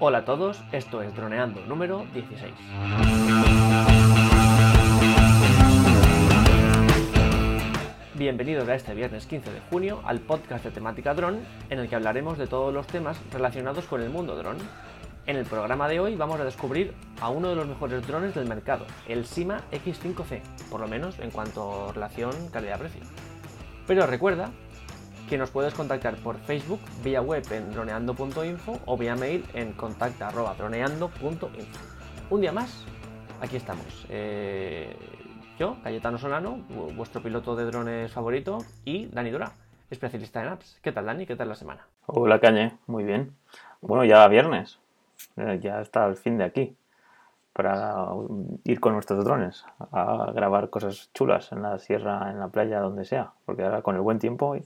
Hola a todos, esto es Droneando número 16. Bienvenidos a este viernes 15 de junio al podcast de temática dron, en el que hablaremos de todos los temas relacionados con el mundo dron. En el programa de hoy vamos a descubrir a uno de los mejores drones del mercado, el Sima X5C, por lo menos en cuanto a relación calidad-precio. Pero recuerda que nos puedes contactar por Facebook, vía web en droneando.info o vía mail en contacta.droneando.info. Un día más, aquí estamos. Eh, yo, Cayetano Solano, vuestro piloto de drones favorito, y Dani Dura, especialista en apps. ¿Qué tal, Dani? ¿Qué tal la semana? Hola, Cañe. Muy bien. Bueno, ya viernes. Eh, ya está el fin de aquí para ir con nuestros drones a grabar cosas chulas en la sierra, en la playa, donde sea. Porque ahora con el buen tiempo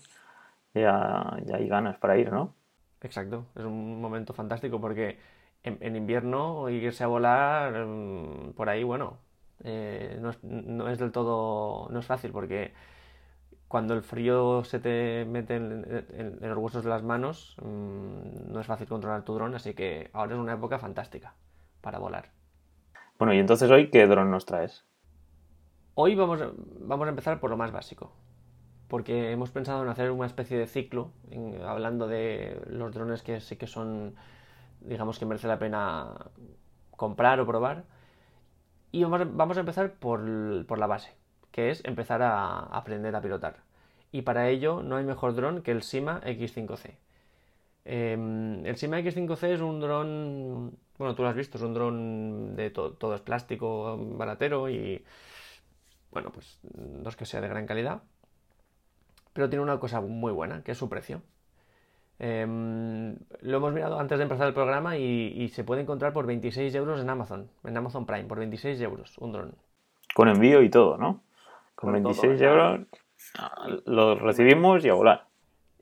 ya, ya hay ganas para ir, ¿no? Exacto. Es un momento fantástico porque en, invierno irse a volar mm, por ahí, bueno, eh, no, es, del todo, no es fácil porque cuando el frío se te mete en, los huesos de las manos, mm, no es fácil controlar tu dron, así que ahora es una época fantástica para volar. Bueno, y entonces hoy, ¿qué dron nos traes? Hoy vamos, vamos a empezar por lo más básico, porque hemos pensado en hacer una especie de ciclo, hablando de los drones que sí que son, digamos que merece la pena comprar o probar y vamos, a empezar por, la base, que es empezar a aprender a pilotar. Y para ello no hay mejor dron que el Sima X5C. Em, el Sima X5C es un dron, bueno, tú lo has visto, es un dron de todo es plástico, baratero y, bueno, pues no es que sea de gran calidad, pero tiene una cosa muy buena, que es su precio. Em, lo hemos mirado antes de empezar el programa y, se puede encontrar por 26 euros en Amazon, en Amazon Prime, por 26 euros un dron. Con envío y todo, ¿no? Con, 26 euros lo recibimos y a volar.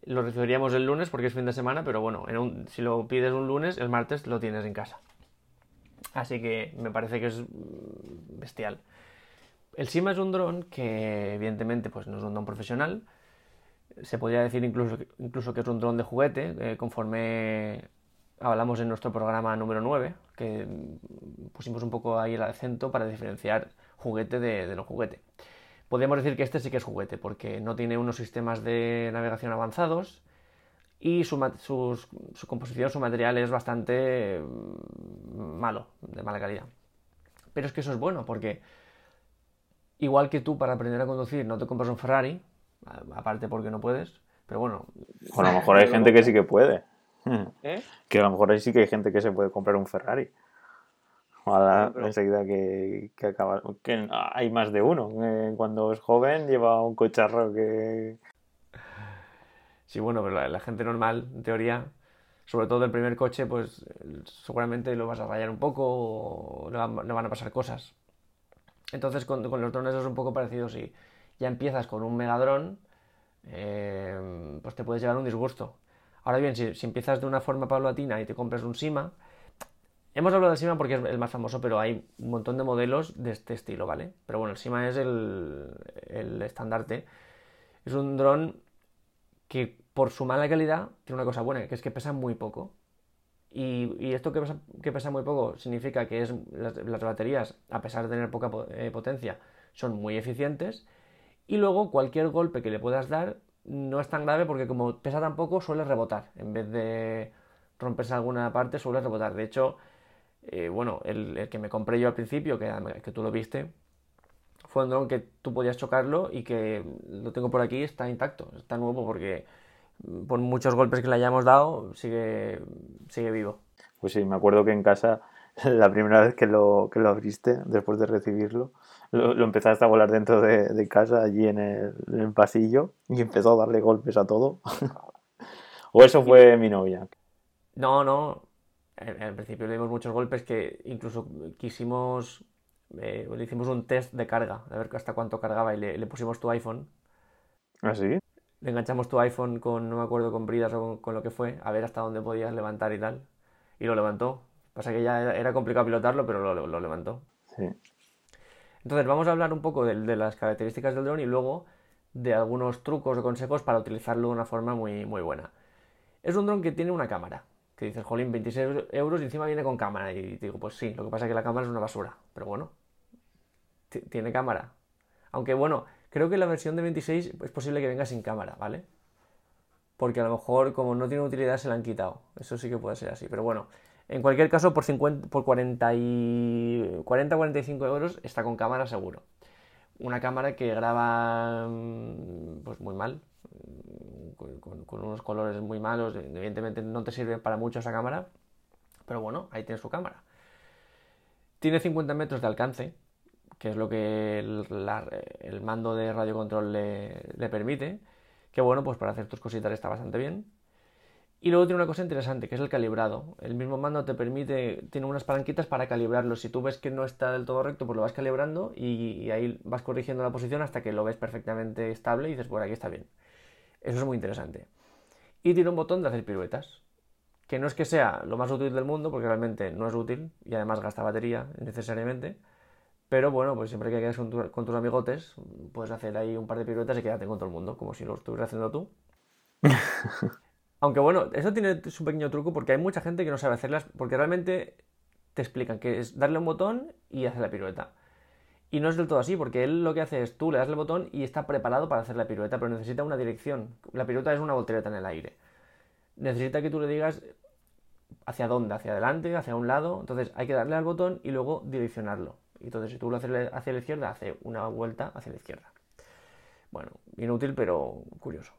Lo recibiríamos el lunes porque es fin de semana, pero bueno, si lo pides un lunes, el martes lo tienes en casa. Así que me parece que es bestial. El Sima es un dron que evidentemente pues, no es un dron profesional, se podría decir incluso, incluso que es un dron de juguete, eh, conforme hablamos en nuestro programa número 9, que pusimos un poco ahí el acento para diferenciar juguete de, no juguete. Podríamos decir que este sí que es juguete, porque no tiene unos sistemas de navegación avanzados y su, su composición, su material es bastante mm, malo, de mala calidad. Pero es que eso es bueno, porque igual que tú para aprender a conducir no te compras un Ferrari, aparte porque no puedes, pero bueno. a lo mejor hay gente que sí que puede. ¿Eh? Que a lo mejor sí que hay gente que se puede comprar un Ferrari. Ahora enseguida que, que acaba. Que hay más de uno. cuando es joven lleva un cocharro que. Sí, bueno, pero la, gente normal, en teoría, sobre todo el primer coche, pues seguramente lo vas a rayar un poco o no, van a pasar cosas. Entonces con, con los drones es un poco parecido, sí ya empiezas con un megadrón, eh, pues te puedes llevar un disgusto. Ahora bien, si, empiezas de una forma paulatina y te compras un Sima, hemos hablado del Sima porque es el más famoso, pero hay un montón de modelos de este estilo, ¿vale? Pero bueno, el Sima es el, estandarte. Es un dron que por su mala calidad tiene una cosa buena, que es que pesa muy poco. Y, esto que pesa, que pesa, muy poco significa que es, las, baterías, a pesar de tener poca eh, potencia, son muy eficientes y luego cualquier golpe que le puedas dar no es tan grave porque como pesa tan poco suele rebotar. En vez de romperse alguna parte suele rebotar. De hecho, eh, bueno, el, que me compré yo al principio, que, que tú lo viste, fue un dron que tú podías chocarlo y que lo tengo por aquí, está intacto, está nuevo porque por muchos golpes que le hayamos dado sigue, sigue vivo. Pues sí, me acuerdo que en casa la primera vez que lo, que lo abriste, después de recibirlo, lo, empezaste a volar dentro de, casa, allí en el, pasillo, y empezó a darle golpes a todo. ¿O eso fue mi novia? No, no. Al principio le dimos muchos golpes que incluso quisimos. Eh, le hicimos un test de carga, a ver hasta cuánto cargaba, y le, pusimos tu iPhone. ¿Ah, sí? Le enganchamos tu iPhone con, no me acuerdo, con bridas o con, lo que fue, a ver hasta dónde podías levantar y tal. Y lo levantó. Pasa que ya era complicado pilotarlo, pero lo, lo levantó. Sí. Entonces vamos a hablar un poco de, las características del dron y luego de algunos trucos o consejos para utilizarlo de una forma muy, muy buena. Es un dron que tiene una cámara, Que dices, jolín, 26 euros y encima viene con cámara. Y digo, pues sí, lo que pasa es que la cámara es una basura. Pero bueno, tiene cámara. Aunque bueno, creo que la versión de 26 es posible que venga sin cámara, ¿vale? Porque a lo mejor como no tiene utilidad se la han quitado. Eso sí que puede ser así. Pero bueno, en cualquier caso por, 50, por 40 y 40 45 euros está con cámara seguro. Una cámara que graba mm, pues muy mal, con, con, unos colores muy malos. Evidentemente no te sirve para mucho esa cámara, pero bueno, ahí tienes su cámara. Tiene 50 metros de alcance, que es lo que el, mando de radiocontrol le, le permite. Que bueno, pues para hacer tus cositas está bastante bien. Y luego tiene una cosa interesante, que es el calibrado. El mismo mando te permite, tiene unas palanquitas para calibrarlo. Si tú ves que no está del todo recto, pues lo vas calibrando y, ahí vas corrigiendo la posición hasta que lo ves perfectamente estable y dices, bueno, aquí está bien. Eso es muy interesante. Y tiene un botón de hacer piruetas, que no es que sea lo más útil del mundo, porque realmente no es útil y además gasta batería necesariamente. Pero bueno, pues siempre que quedes con, con, tus amigotes, puedes hacer ahí un par de piruetas y quedarte con todo el mundo, como si lo estuvieras haciendo tú. Aunque bueno, eso tiene su pequeño truco porque hay mucha gente que no sabe hacerlas, porque realmente te explican que es darle un botón y hacer la pirueta. Y no es del todo así, porque él lo que hace es tú le das el botón y está preparado para hacer la pirueta, pero necesita una dirección. La pirueta es una voltereta en el aire. Necesita que tú le digas hacia dónde, hacia adelante, hacia un lado. Entonces hay que darle al botón y luego direccionarlo. Entonces, si tú lo haces hacia la izquierda, hace una vuelta hacia la izquierda. Bueno, inútil, pero curioso.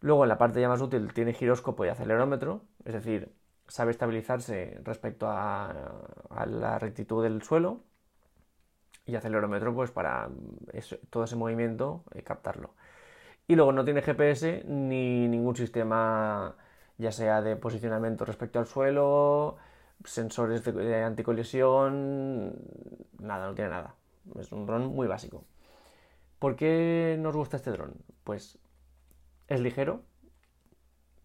Luego, en la parte ya más útil, tiene giróscopo y acelerómetro, es decir, sabe estabilizarse respecto a, la rectitud del suelo. Y acelerómetro, pues para todo ese movimiento, eh, captarlo. Y luego no tiene GPS ni ningún sistema, ya sea de posicionamiento respecto al suelo, sensores de, anticolisión, nada, no tiene nada. Es un dron muy básico. ¿Por qué nos gusta este dron? Pues es ligero,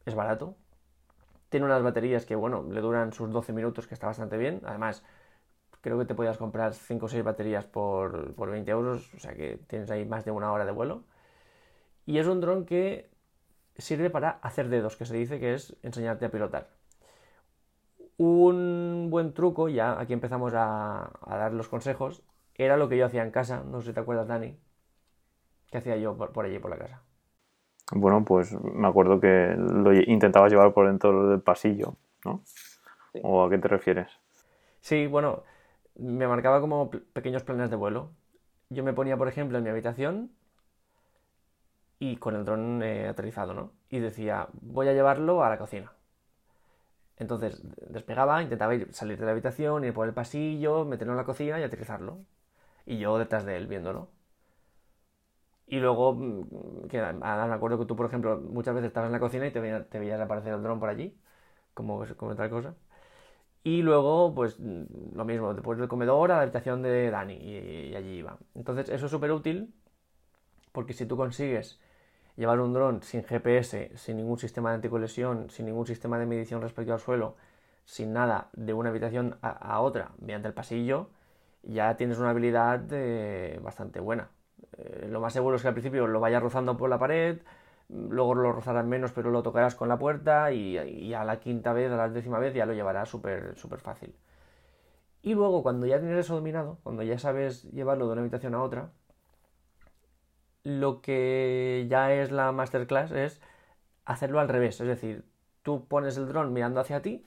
es barato, tiene unas baterías que, bueno, le duran sus 12 minutos, que está bastante bien. Además, creo que te podías comprar 5 o 6 baterías por, por 20 euros, o sea que tienes ahí más de una hora de vuelo. Y es un dron que sirve para hacer dedos, que se dice que es enseñarte a pilotar. Un buen truco, ya aquí empezamos a, dar los consejos, era lo que yo hacía en casa, no sé si te acuerdas, Dani, que hacía yo por, allí, por la casa. Bueno, pues me acuerdo que lo intentabas llevar por dentro del pasillo, ¿no? ¿O a qué te refieres? Sí, bueno, me marcaba como pequeños planes de vuelo. Yo me ponía, por ejemplo, en mi habitación y con el dron eh, aterrizado, ¿no? Y decía, voy a llevarlo a la cocina. Entonces despegaba, intentaba ir, salir de la habitación, ir por el pasillo, meterlo en la cocina y aterrizarlo. Y yo detrás de él viéndolo. Y luego, mm, que, me acuerdo que tú, por ejemplo, muchas veces estabas en la cocina y te, veías aparecer el dron por allí, como, como tal cosa. Y luego, pues lo mismo, después del comedor a la habitación de Dani y allí iba. Entonces, eso es súper útil porque si tú consigues llevar un dron sin GPS, sin ningún sistema de anticolesión, sin ningún sistema de medición respecto al suelo, sin nada, de una habitación a, otra, mediante el pasillo, ya tienes una habilidad eh, bastante buena. Eh, lo más seguro es que al principio lo vayas rozando por la pared, luego lo rozarás menos, pero lo tocarás con la puerta y, a la quinta vez, a la décima vez ya lo llevarás súper súper fácil. Y luego, cuando ya tienes eso dominado, cuando ya sabes llevarlo de una habitación a otra, lo que ya es la masterclass es hacerlo al revés. Es decir, tú pones el dron mirando hacia ti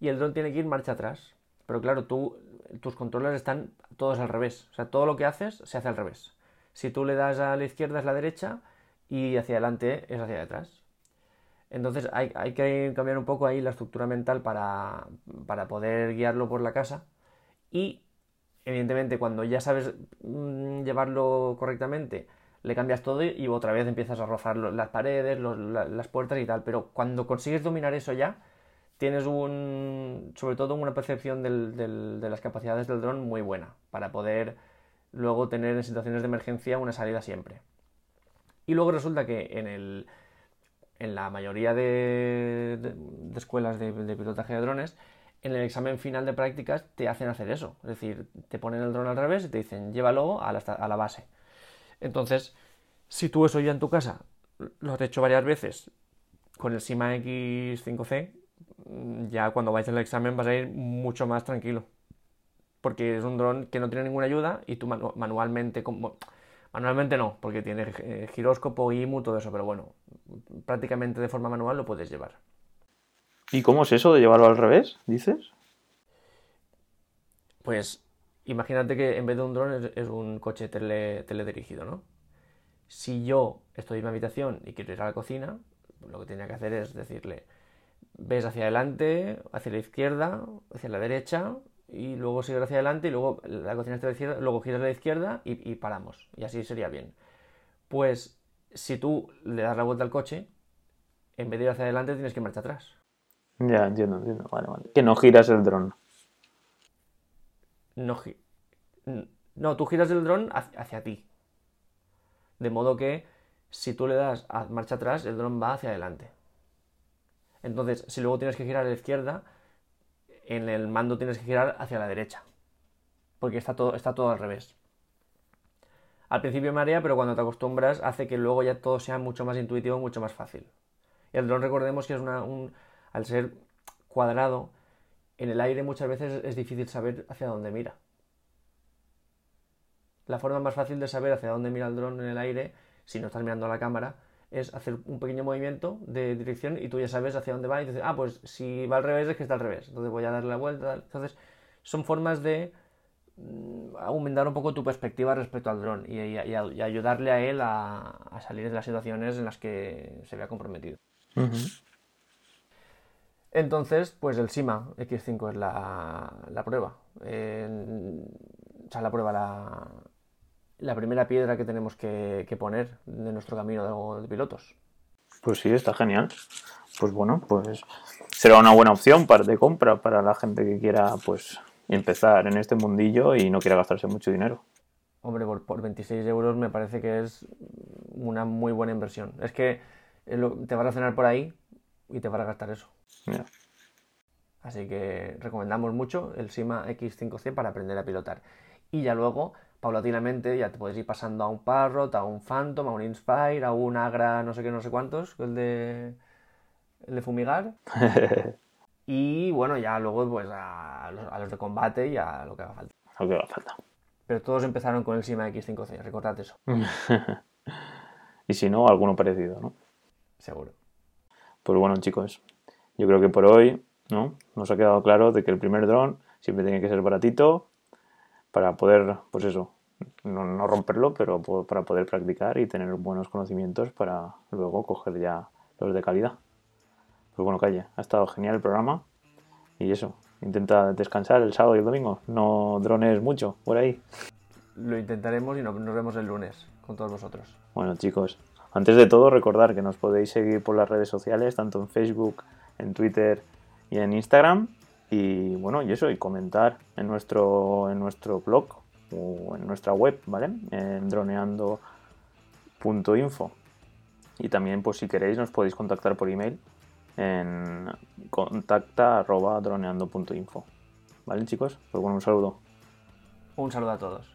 y el dron tiene que ir marcha atrás. Pero claro, tú, tus controles están todos al revés. O sea, todo lo que haces se hace al revés. Si tú le das a la izquierda es la derecha y hacia adelante es hacia atrás. Entonces hay, hay que cambiar un poco ahí la estructura mental para, para poder guiarlo por la casa y evidentemente cuando ya sabes mm, llevarlo correctamente, le cambias todo y otra vez empiezas a rozar las paredes, las puertas y tal. Pero cuando consigues dominar eso ya, tienes un, sobre todo una percepción de las capacidades del dron muy buena para poder luego tener en situaciones de emergencia una salida siempre. Y luego resulta que en, el, en la mayoría de, escuelas de pilotaje de drones, en el examen final de prácticas te hacen hacer eso. Es decir, te ponen el dron al revés y te dicen, llévalo a la, a la base. Entonces, si tú eso ya en tu casa lo has hecho varias veces con el SIMA X5C, mm, ya cuando vayas al examen vas a ir mucho más tranquilo. Porque es un dron que no tiene ninguna ayuda y tú manu- manualmente, como, manualmente no, porque tiene eh, giróscopo, IMU, todo eso, pero bueno, prácticamente de forma manual lo puedes llevar. ¿Y cómo es eso de llevarlo al revés? ¿Dices? Pues imagínate que en vez de un dron es, es un coche tele- teledirigido, ¿no? Si yo estoy en mi habitación y quiero ir a la cocina, lo que tenía que hacer es decirle, ves hacia adelante, hacia la izquierda, hacia la derecha, y luego sigues hacia adelante, y luego la cocina está a la izquierda, luego giras a la izquierda y, y paramos. Y así sería bien. Pues si tú le das la vuelta al coche, en vez de ir hacia adelante tienes que marcha atrás. Ya, entiendo, entiendo. Vale, vale. Que no giras el dron. No, gi- no, tú giras el dron hacia, hacia ti. De modo que si tú le das a marcha atrás, el dron va hacia adelante. Entonces, si luego tienes que girar a la izquierda, en el mando tienes que girar hacia la derecha. Porque está todo, está todo al revés. Al principio marea, pero cuando te acostumbras hace que luego ya todo sea mucho más intuitivo, mucho más fácil. Y el dron recordemos que es una, un, al ser cuadrado, en el aire muchas veces es difícil saber hacia dónde mira. La forma más fácil de saber hacia dónde mira el dron en el aire, si no estás mirando a la cámara, es hacer un pequeño movimiento de dirección y tú ya sabes hacia dónde va y dices, ah, pues si va al revés es que está al revés, entonces voy a darle la vuelta. Entonces, son formas de mm, aumentar un poco tu perspectiva respecto al dron y, ayudarle a él a, a salir de las situaciones en las que se vea comprometido. Entonces, pues el SIMA X5 es la, la prueba. O sea, la prueba, la, la primera piedra que tenemos que, que poner de nuestro camino de, de pilotos. Pues sí, está genial. Pues bueno, pues será una buena opción para, de compra para la gente que quiera pues empezar en este mundillo y no quiera gastarse mucho dinero. Hombre, por, por 26 euros me parece que es una muy buena inversión. Es que lo- te vas a cenar por ahí y te vas a gastar eso. Así que recomendamos mucho el SIMA X5C para aprender a pilotar. Y ya luego, paulatinamente, ya te puedes ir pasando a un Parrot, a un Phantom, a un Inspire, a un Agra, no sé qué, no sé cuántos, el de, el de fumigar. Y bueno, ya luego pues a los, a los de combate y a lo que haga falta. Lo que va a falta. Pero todos empezaron con el SIMA X5C, recordad eso, y si no, alguno parecido, ¿no? seguro. Pues bueno, chicos, yo creo que por hoy ¿no? nos ha quedado claro de que el primer dron siempre tiene que ser baratito para poder, pues eso, no, no romperlo, pero para poder practicar y tener buenos conocimientos para luego coger ya los de calidad. Pues bueno, calle, ha estado genial el programa y eso, intenta descansar el sábado y el domingo, no drones mucho por ahí. Lo intentaremos y no- nos vemos el lunes con todos vosotros. Bueno, chicos, antes de todo, recordar que nos podéis seguir por las redes sociales, tanto en Facebook, en Twitter y en Instagram. Y bueno, y eso, y comentar en nuestro, en nuestro blog o en nuestra web, ¿vale? En droneando.info. Y también, pues si queréis, nos podéis contactar por email en contacta.droneando.info. ¿Vale, chicos? Pues bueno, un saludo. Un saludo a todos.